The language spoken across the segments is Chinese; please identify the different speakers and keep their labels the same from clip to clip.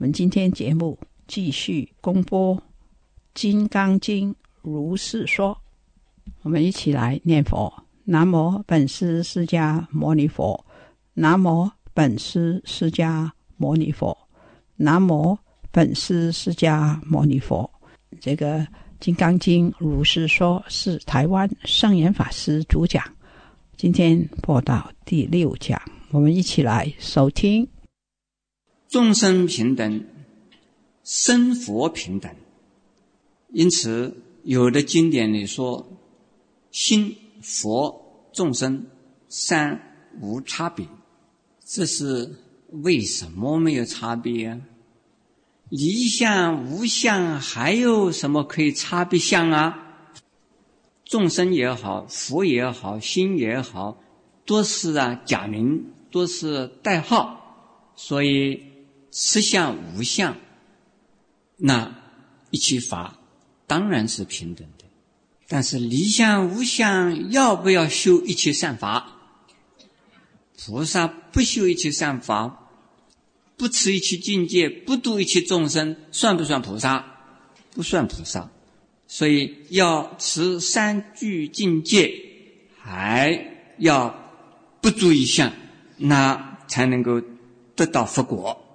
Speaker 1: 我们今天节目继续公播《金刚经》如是说，我们一起来念佛：南无本师释迦牟尼佛，南无本师释迦牟尼佛，南无本师释迦牟尼佛。这个《金刚经》如是说是台湾圣严法师主讲。今天播到第六讲，我们一起来收听。
Speaker 2: 众生平等，生佛平等。因此，有的经典里说：“心、佛、众生三无差别。”这是为什么没有差别啊？离相、无相，还有什么可以差别相啊？众生也好，佛也好，心也好，都是啊假名，都是代号，所以实相无相，那一切法当然是平等的。但是离相无相，要不要修一切善法？菩萨不修一切善法，不持一切境界，不度一切众生，算不算菩萨？不算菩萨。所以要持三聚境界，还要不住一相，那才能够得到佛果。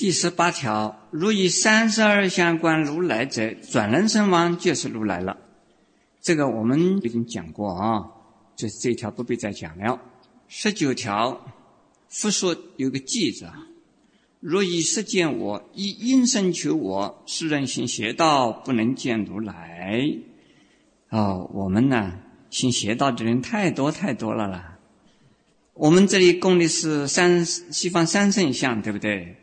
Speaker 2: 第十八条，如以三十二相观如来者，转人身亡就是如来了。这个我们已经讲过啊，这这一条不必再讲了。十九条，佛说有个记着。若以实见我，以因身求我，世人行邪道，不能见如来。哦，我们呢，行邪道的人太多太多了啦。我们这里供的是三西方三圣像，对不对？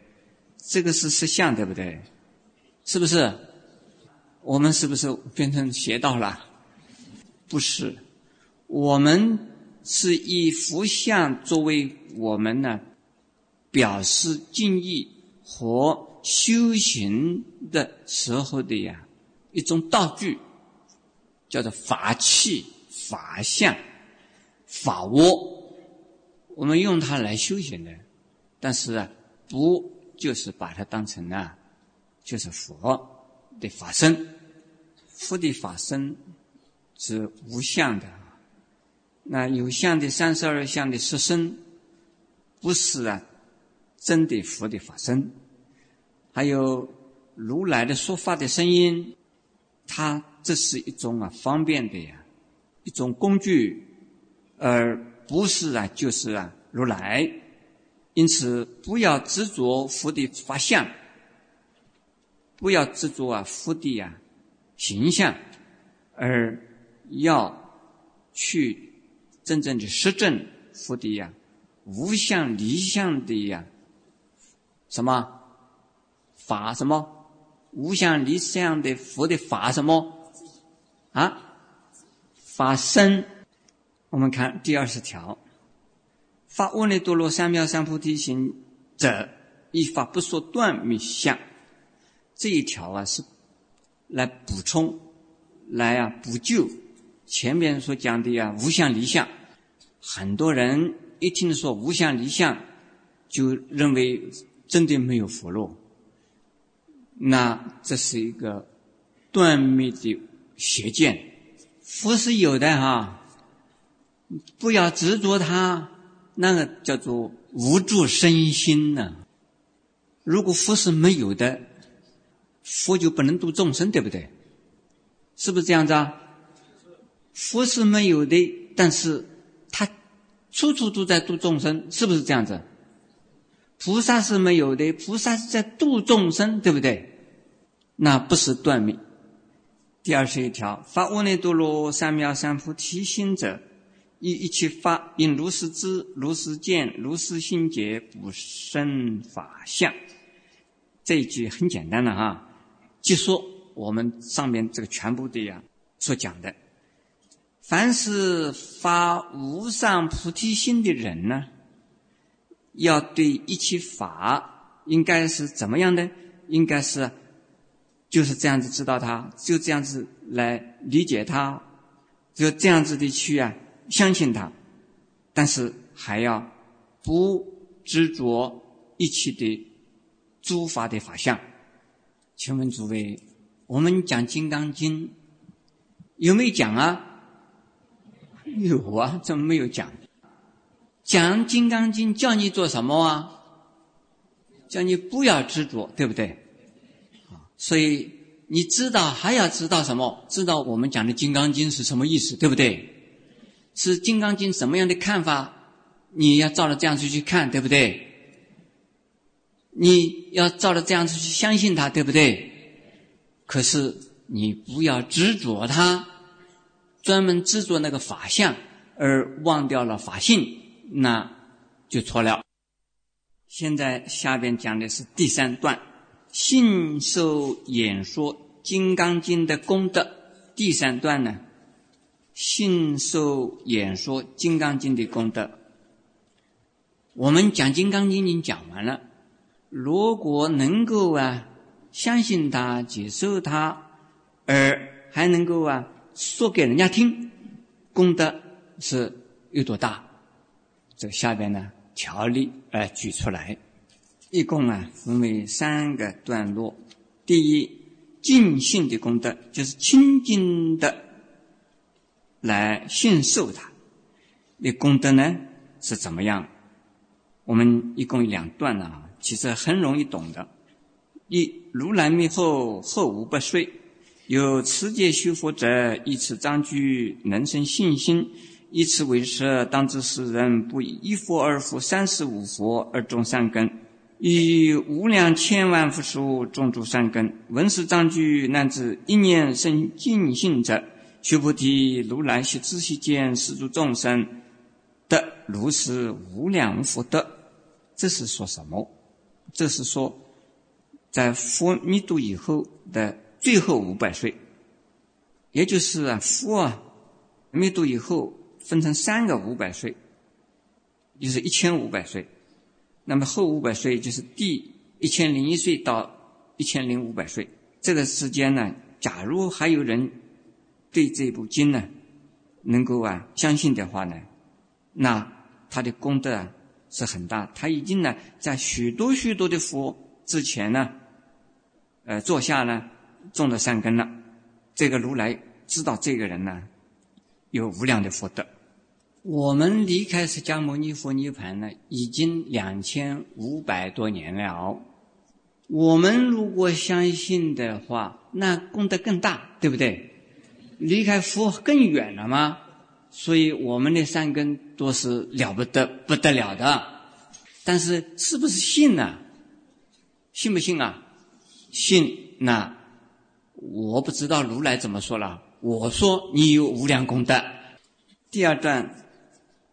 Speaker 2: 这个是实相，对不对？是不是？我们是不是变成邪道了？不是，我们是以佛像作为我们呢。表示敬意和修行的时候的呀一种道具，叫做法器、法相、法窝，我们用它来修行的。但是啊，不就是把它当成啊，就是佛的法身，佛的法身是无相的，那有相的三十二相的十身，不是啊。真的佛的法身，还有如来的说法的声音，它这是一种啊方便的呀，一种工具，而不是啊就是啊如来。因此，不要执着佛的法相，不要执着啊佛的呀形象，而要去真正的实证佛的呀无相离相的呀。什么法？什么无相离相的佛的法？什么啊？法身。我们看第二十条：发阿耨多罗三藐三菩提心者，依法不说断灭相。这一条啊，是来补充、来啊补救前面所讲的呀无相离相。很多人一听说无相离相，就认为。真的没有佛了，那这是一个断灭的邪见，福是有的哈，不要执着它，那个叫做无助身心呢。如果佛是没有的，佛就不能度众生，对不对？是不是这样子啊？佛是没有的，但是他处处都在度众生，是不是这样子？菩萨是没有的，菩萨是在度众生，对不对？那不是断灭。第二十一条，发阿耨多罗三藐三菩提心者，一一切法应如是知、如是见、如是心解，不生法相。这一句很简单的哈，就说我们上面这个全部的呀所讲的，凡是发无上菩提心的人呢。要对一切法应该是怎么样的？应该是就是这样子知道它，就这样子来理解它，就这样子的去啊相信他，但是还要不执着一切的诸法的法相。请问诸位，我们讲《金刚经》有没有讲啊？有啊，怎么没有讲？讲《金刚经》叫你做什么啊？叫你不要执着，对不对？所以你知道还要知道什么？知道我们讲的《金刚经》是什么意思，对不对？是《金刚经》什么样的看法？你要照着这样子去看，对不对？你要照着这样子去相信它，对不对？可是你不要执着它，专门执着那个法相，而忘掉了法性。那就错了。现在下边讲的是第三段，信受演说《金刚经》的功德。第三段呢，信受演说《金刚经》的功德。我们讲《金刚经》已经讲完了，如果能够啊相信他、接受他，而还能够啊说给人家听，功德是有多大？这下边呢，条例来举出来，一共啊分为三个段落。第一，尽信的功德，就是清净的来信受他。那功德呢是怎么样？我们一共有两段呢，其实很容易懂的。一，如来灭后后五百岁，有持戒修佛者，以此章句，能生信心。以此为设，当知世人不以一佛二佛三十五佛而种善根，以无量千万佛数种诸善根。闻是章句，乃至一念生净性者，须菩提，如来悉知悉见，十诸众生得如是无量福德。这是说什么？这是说，在佛灭度以后的最后五百岁，也就是啊，佛啊灭度以后。分成三个五百岁，就是一千五百岁。那么后五百岁就是第一千零一岁到一千零五百岁。这个时间呢，假如还有人对这部经呢能够啊相信的话呢，那他的功德啊是很大。他已经呢在许多许多的佛之前呢，呃，坐下呢种了善根了。这个如来知道这个人呢有无量的福德。我们离开释迦牟尼佛涅盘呢，已经两千五百多年了。我们如果相信的话，那功德更大，对不对？离开佛更远了吗？所以我们的善根都是了不得、不得了的。但是，是不是信呢？信不信啊？信。那我不知道如来怎么说了。我说你有无量功德。第二段。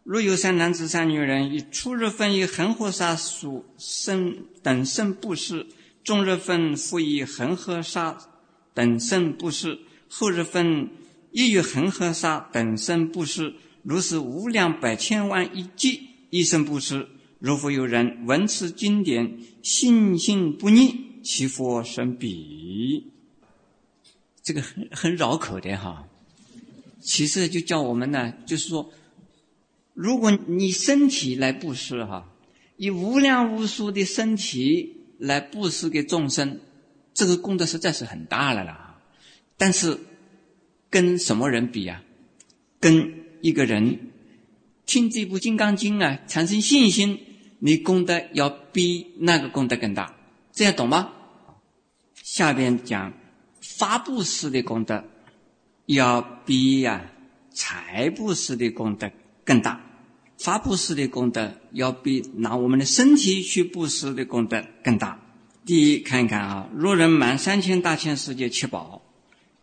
Speaker 2: 若有三男子、三女人，以初日分以恒河沙数生等生布施；中日分复以恒河沙等生布施；后日分亦以恒河沙等身布施。如是无量百千万亿劫一生布施。若复有人闻此经典，信心不逆，其佛生彼。这个很很绕口的哈。其实就叫我们呢，就是说。如果你身体来布施哈，以无量无数的身体来布施给众生，这个功德实在是很大了啦。但是跟什么人比啊？跟一个人听这部《金刚经》啊，产生信心，你功德要比那个功德更大，这样懂吗？下边讲发布施的功德，要比呀财布施的功德更大。发布施的功德要比拿我们的身体去布施的功德更大。第一，看一看啊，若人满三千大千世界七宝，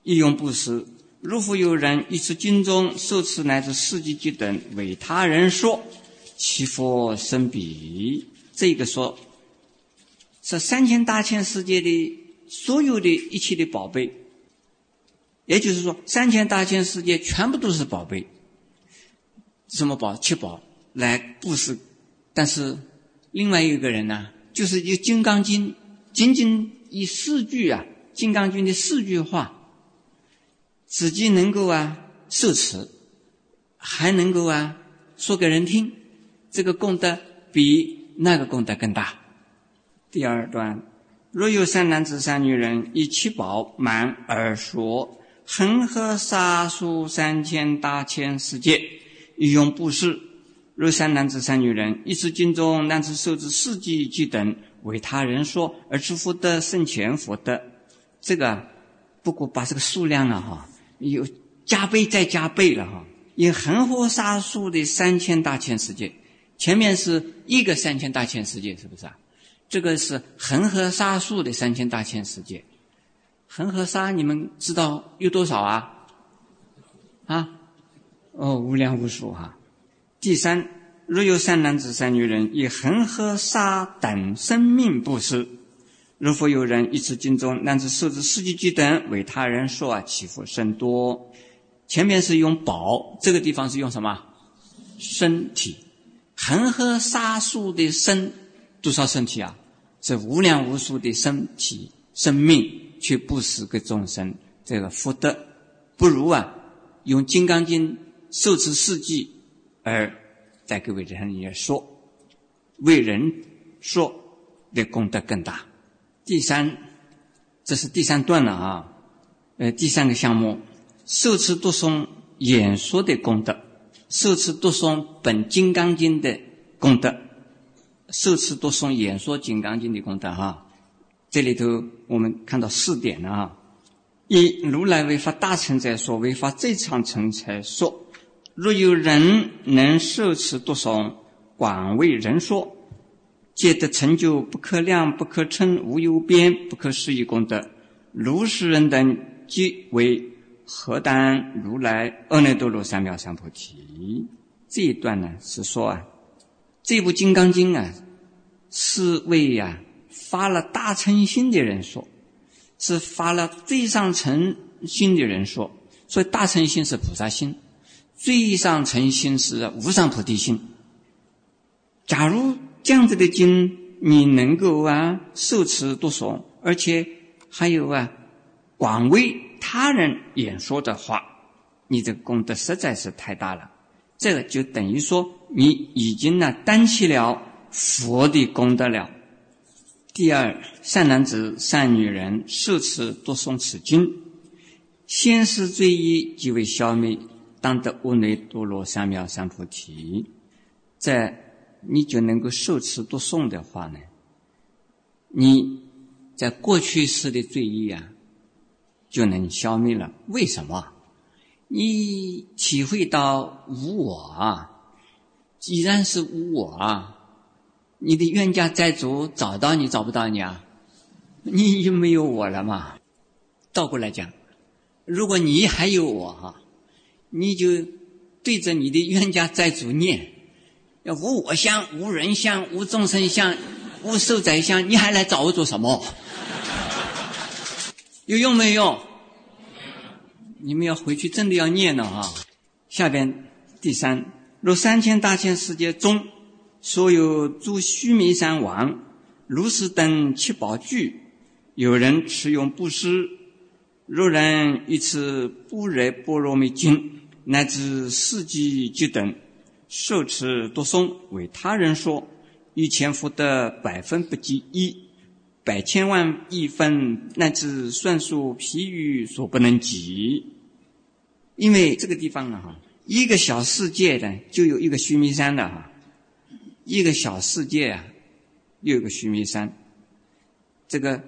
Speaker 2: 一用布施，如复有人一持经中受持乃至四季偈等为他人说，其佛生彼。这个说，是三千大千世界的所有的一切的宝贝，也就是说，三千大千世界全部都是宝贝。什么宝？七宝来布施，但是另外一个人呢，就是以《金刚经》仅仅以四句啊，《金刚经》的四句话，自己能够啊受持，还能够啊说给人听，这个功德比那个功德更大。第二段，若有三男子三女人以七宝满而说，恒河沙数三千大千世界。以用布施，若三男子三女人，一持经中，男子受持四季偈等，为他人说，而知福德胜前福德。这个不过把这个数量啊，哈，有加倍再加倍了哈。以恒河沙数的三千大千世界，前面是一个三千大千世界，是不是啊？这个是恒河沙数的三千大千世界。恒河沙你们知道有多少啊？啊？哦，无量无数哈。第三，若有三男子三女人以恒河沙等生命布施，如果有人一持经中，男子受持四季偈等为他人说啊，祈福甚多。前面是用宝，这个地方是用什么？身体。恒河沙数的身多少身体啊？是无量无数的身体生命去布施给众生，这个福德不如啊，用《金刚经》。受持四季，而在给为人也说，为人说的功德更大。第三，这是第三段了啊。呃，第三个项目，受持读诵演说的功德，受持读诵本金刚经的功德，受持读诵演说金刚经的功德哈。这里头我们看到四点了啊。一，如来为发大乘者说，为发最长成才说。若有人能受持读诵，广为人说，皆得成就不可量、不可称、无有边、不可思议功德。如是人等，即为何当如来阿耨多罗三藐三菩提。这一段呢，是说啊，这部《金刚经》啊，是为呀发了大乘心的人说，是发了最上乘心的人说。所以大乘心是菩萨心。最上乘心是无上菩提心。假如这样子的经你能够啊受持读诵，而且还有啊广为他人演说的话，你这个功德实在是太大了。这个就等于说你已经呢担起了佛的功德了。第二，善男子、善女人受持读诵此经，先是罪业即为消灭。当得无内多罗三藐三菩提，在你就能够受持读诵的话呢，你在过去世的罪业啊就能消灭了。为什么？你体会到无我啊，既然是无我啊，你的冤家债主找到你找不到你啊？你就没有我了嘛？倒过来讲，如果你还有我哈。你就对着你的冤家债主念，要无我相、无人相、无众生相、无寿宰相，你还来找我做什么？有用没用？你们要回去真的要念了啊！下边第三，若三千大千世界中，所有诸须弥山王、如是等七宝具，有人持用布施，若人一次般若波罗蜜经。乃至四季俱等，受持读诵，为他人说，以前福德百分不及一，百千万亿分，乃至算数譬喻所不能及。因为这个地方呢，哈，一个小世界呢，就有一个须弥山的哈，一个小世界啊，又有个须弥山，这个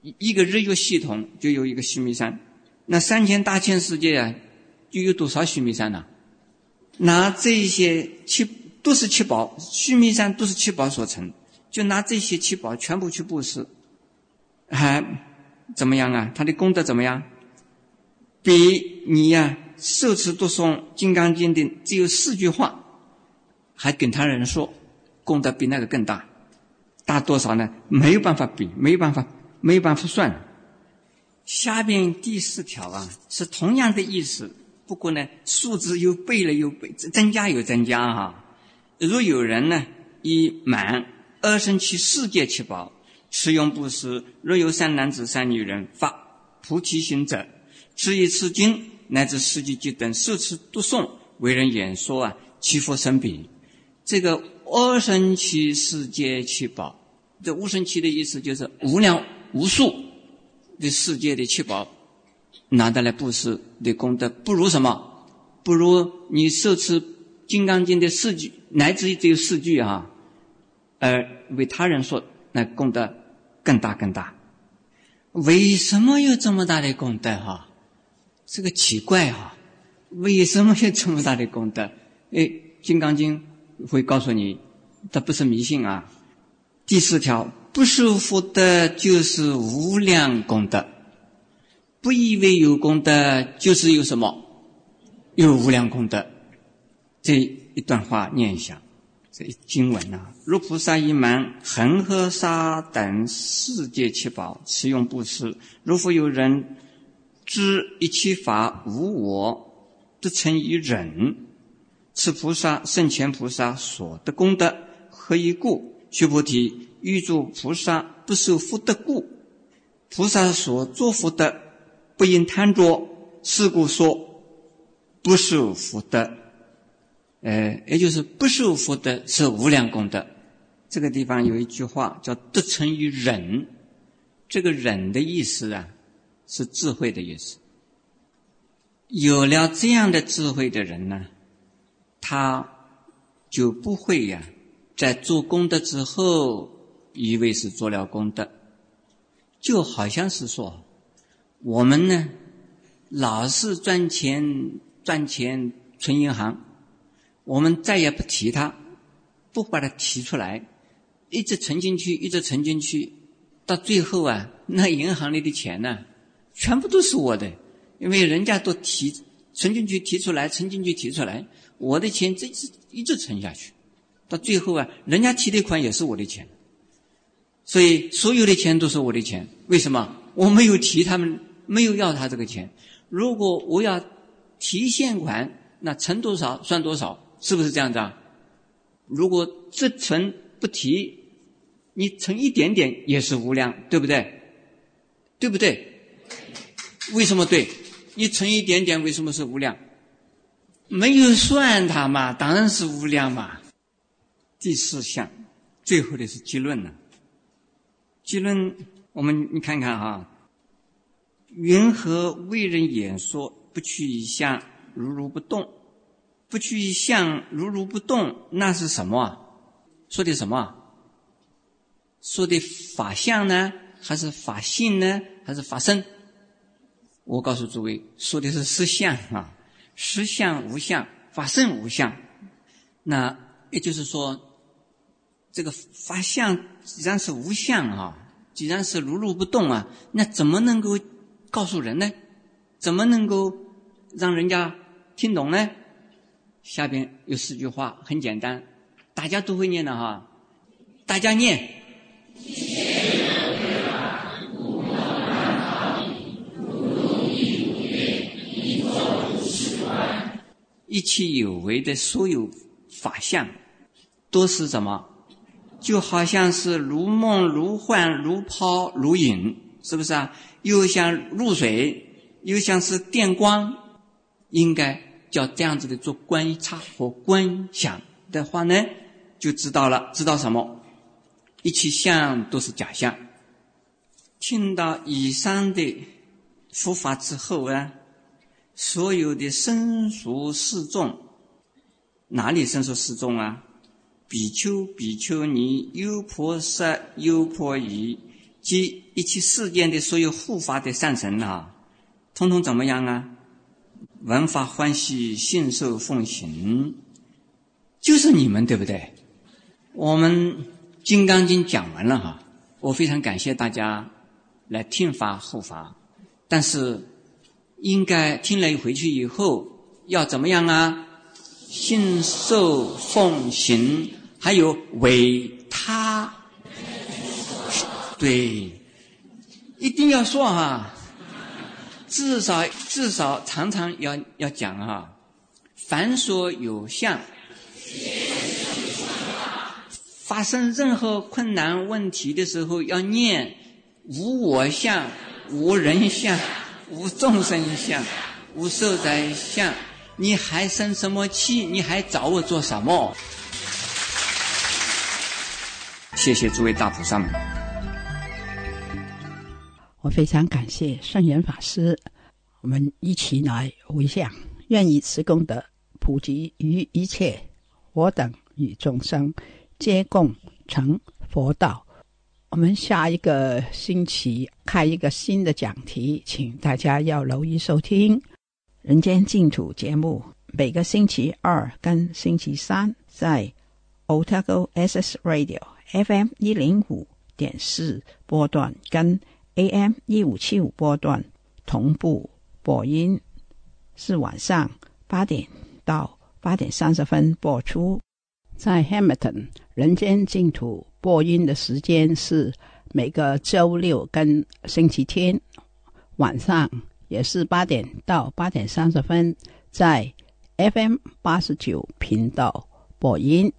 Speaker 2: 一一个日月系统就有一个须弥山，那三千大千世界啊，就有多少须弥山呢？拿这些七都是七宝，须弥山都是七宝所成，就拿这些七宝全部去布施，还怎么样啊？他的功德怎么样？比你呀受持读诵《金刚经》的只有四句话，还跟他人说，功德比那个更大，大多少呢？没有办法比，没有办法，没有办法算。下边第四条啊，是同样的意思。不过呢，数字又倍了又倍，增加又增加哈。若有人呢，以满二生七世界七宝持用布施，若有三男子三女人发菩提心者，持一次经乃至十几经等受持读诵，为人演说啊，其福生彼。这个二生七世界七宝，这无生七的意思就是无量无数的世界的七宝。拿得来布施的功德不如什么？不如你受持《金刚经》的四句，乃至于只有四句啊，而为他人说，那功德更大更大。为什么有这么大的功德？哈，这个奇怪哈，为什么有这么大的功德？哎，《金刚经》会告诉你，它不是迷信啊。第四条，不受福德就是无量功德。不以为有功德，就是有什么？有无量功德。这一段话念一下，这一经文啊，如菩萨以满恒河沙等世界七宝持用布施，如复有人知一切法无我，得成于忍，此菩萨圣前菩萨所得功德，何以故？须菩提，欲诸菩萨不受福德故，菩萨所作福德。不应贪着，是故说不受福德。呃，也就是不受福德是无量功德。这个地方有一句话叫“得成于忍”，这个“忍”的意思啊，是智慧的意思。有了这样的智慧的人呢，他就不会呀，在做功德之后，以为是做了功德，就好像是说。我们呢，老是赚钱赚钱存银行，我们再也不提它，不把它提出来，一直存进去，一直存进去，到最后啊，那银行里的钱呢，全部都是我的，因为人家都提存进去提出来，存进去提出来，我的钱这直一直存下去，到最后啊，人家提的款也是我的钱，所以所有的钱都是我的钱，为什么？我没有提他们。没有要他这个钱，如果我要提现款，那存多少算多少，是不是这样子啊？如果只存不提，你存一点点也是无量，对不对？对不对？为什么对？你存一点点为什么是无量？没有算它嘛，当然是无量嘛。第四项，最后的是结论了。结论，我们你看看哈。云何为人演说？不去一相，如如不动。不去一相，如如不动，那是什么？说的什么？说的法相呢？还是法性呢？还是法身？我告诉诸位，说的是实相啊，实相无相，法身无相。那也就是说，这个法相既然是无相啊，既然是如如不动啊，那怎么能够？告诉人呢，怎么能够让人家听懂呢？下边有四句话，很简单，大家都会念的哈。大家念。一切有为的所有法相，都是什么？就好像是如梦如幻如泡如影，是不是啊？又像露水，又像是电光，应该叫这样子的做观察和观想的话呢，就知道了。知道什么？一切相都是假象。听到以上的佛法之后啊，所有的僧俗示众，哪里僧俗示众啊？比丘、比丘尼、优婆塞、优婆夷，及一切世间的所有护法的善神啊，通通怎么样啊？闻法欢喜，信受奉行，就是你们，对不对？我们《金刚经》讲完了哈，我非常感谢大家来听法护法，但是应该听了回去以后要怎么样啊？信受奉行。还有为他，对，一定要说哈，至少至少常常要要讲哈，凡所有相，发生任何困难问题的时候，要念无我相、无人相、无众生相、无寿灾相，你还生什么气？你还找我做什么？谢谢诸位大菩萨们，
Speaker 1: 我非常感谢圣严法师，我们一起来回向，愿以此功德普及于一切我等与众生，皆共成佛道。我们下一个星期开一个新的讲题，请大家要留意收听《人间净土》节目，每个星期二跟星期三在 Otago SS Radio。FM 一零五点四波段跟 AM 一五七五波段同步播音，是晚上八点到八点三十分播出。在 Hamilton 人间净土播音的时间是每个周六跟星期天晚上，也是八点到八点三十分，在 FM 八十九频道播音。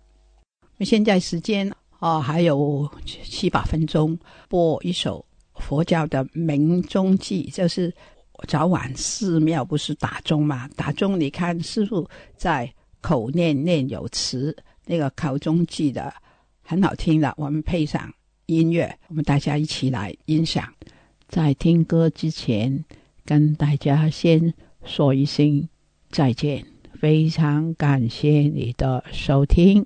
Speaker 1: 现在时间。哦，还有七八分钟，播一首佛教的鸣钟记，就是早晚寺庙不是打钟嘛？打钟，你看师傅在口念念有词，那个考钟记的很好听的。我们配上音乐，我们大家一起来音响。在听歌之前，跟大家先说一声再见，非常感谢你的收听。